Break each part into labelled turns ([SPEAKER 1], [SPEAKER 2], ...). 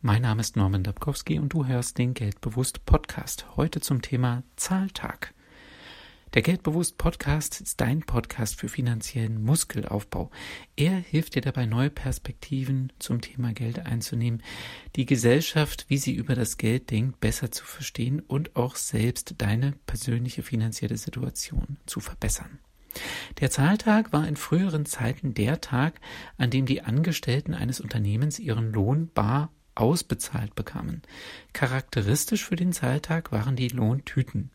[SPEAKER 1] Mein Name ist Norman Dabkowski und du hörst den Geldbewusst Podcast. Heute zum Thema Zahltag. Der Geldbewusst Podcast ist dein Podcast für finanziellen Muskelaufbau. Er hilft dir dabei, neue Perspektiven zum Thema Geld einzunehmen, die Gesellschaft, wie sie über das Geld denkt, besser zu verstehen und auch selbst deine persönliche finanzielle Situation zu verbessern. Der Zahltag war in früheren Zeiten der Tag, an dem die Angestellten eines Unternehmens ihren Lohn bar ausbezahlt bekamen. Charakteristisch für den Zahltag waren die Lohntüten.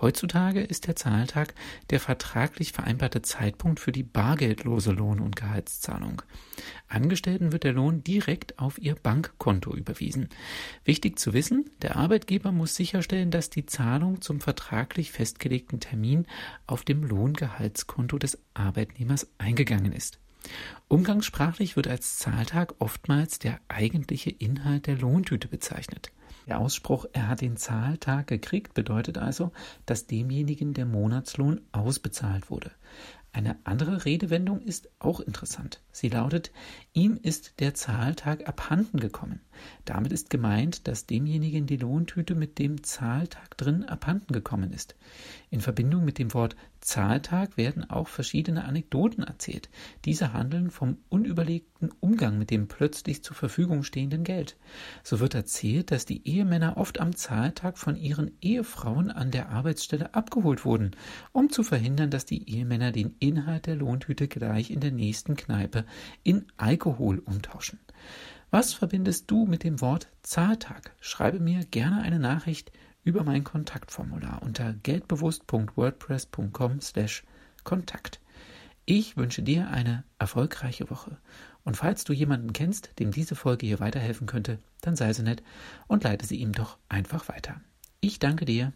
[SPEAKER 1] Heutzutage ist der Zahltag der vertraglich vereinbarte Zeitpunkt für die bargeldlose Lohn- und Gehaltszahlung. Angestellten wird der Lohn direkt auf ihr Bankkonto überwiesen. Wichtig zu wissen, der Arbeitgeber muss sicherstellen, dass die Zahlung zum vertraglich festgelegten Termin auf dem Lohngehaltskonto des Arbeitnehmers eingegangen ist. Umgangssprachlich wird als Zahltag oftmals der eigentliche Inhalt der Lohntüte bezeichnet. Der Ausspruch, er hat den Zahltag gekriegt, bedeutet also, dass demjenigen der Monatslohn ausbezahlt wurde. Eine andere Redewendung ist auch interessant. Sie lautet, ihm ist der Zahltag abhanden gekommen. Damit ist gemeint, dass demjenigen die Lohntüte mit dem Zahltag drin abhanden gekommen ist. In Verbindung mit dem Wort Zahltag werden auch verschiedene Anekdoten erzählt. Diese handeln vom unüberlegten Umgang mit dem plötzlich zur Verfügung stehenden Geld. So wird erzählt, dass die Ehemänner oft am Zahltag von ihren Ehefrauen an der Arbeitsstelle abgeholt wurden, um zu verhindern, dass die Ehemänner den Inhalt der Lohntüte gleich in der nächsten Kneipe in Alkohol umtauschen. Was verbindest du mit dem Wort Zahltag? Schreibe mir gerne eine Nachricht über mein Kontaktformular unter geldbewusst.wordpress.com slash Kontakt. Ich wünsche dir eine erfolgreiche Woche. Und falls du jemanden kennst, dem diese Folge hier weiterhelfen könnte, dann sei so nett und leite sie ihm doch einfach weiter. Ich danke dir.